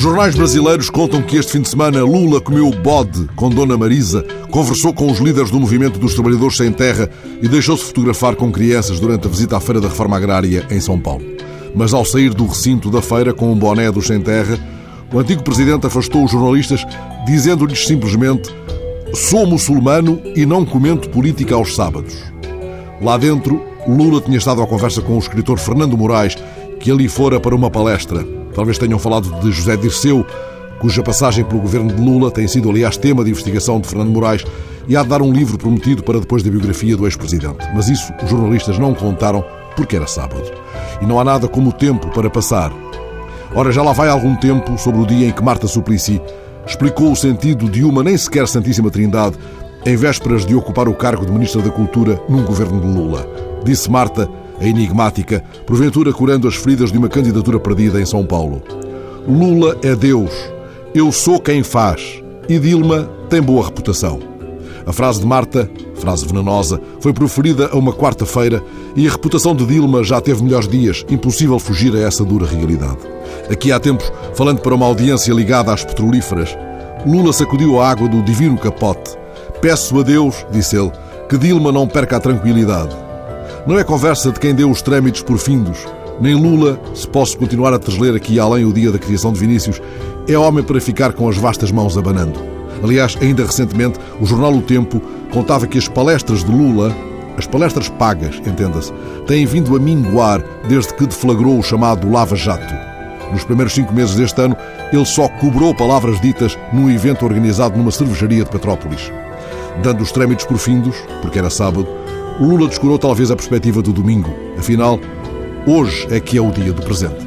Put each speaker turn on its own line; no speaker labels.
jornais brasileiros contam que este fim de semana Lula comeu bode com Dona Marisa, conversou com os líderes do movimento dos trabalhadores sem terra e deixou-se fotografar com crianças durante a visita à Feira da Reforma Agrária em São Paulo. Mas ao sair do recinto da feira com um boné dos sem terra, o antigo presidente afastou os jornalistas dizendo-lhes simplesmente Sou muçulmano e não comento política aos sábados. Lá dentro, Lula tinha estado à conversa com o escritor Fernando Moraes, que ali fora para uma palestra. Talvez tenham falado de José Dirceu, cuja passagem pelo governo de Lula tem sido, aliás, tema de investigação de Fernando Moraes e há de dar um livro prometido para depois da biografia do ex-presidente. Mas isso os jornalistas não contaram porque era sábado. E não há nada como o tempo para passar. Ora, já lá vai algum tempo sobre o dia em que Marta Suplicy explicou o sentido de uma nem sequer Santíssima Trindade em vésperas de ocupar o cargo de Ministra da Cultura num governo de Lula. Disse Marta, a enigmática, porventura curando as feridas de uma candidatura perdida em São Paulo. Lula é Deus, eu sou quem faz, e Dilma tem boa reputação. A frase de Marta, frase venenosa, foi proferida a uma quarta-feira e a reputação de Dilma já teve melhores dias, impossível fugir a essa dura realidade. Aqui há tempos, falando para uma audiência ligada às petrolíferas, Lula sacudiu a água do divino capote. Peço a Deus, disse ele, que Dilma não perca a tranquilidade. Não é conversa de quem deu os trâmites por findos. Nem Lula, se posso continuar a tesler aqui além o dia da criação de Vinícius, é homem para ficar com as vastas mãos abanando. Aliás, ainda recentemente, o jornal O Tempo contava que as palestras de Lula, as palestras pagas, entenda-se, têm vindo a minguar desde que deflagrou o chamado Lava Jato. Nos primeiros cinco meses deste ano, ele só cobrou palavras ditas num evento organizado numa cervejaria de Petrópolis. Dando os trâmites por findos, porque era sábado, Lula descurou talvez a perspectiva do domingo. Afinal, hoje é que é o dia do presente.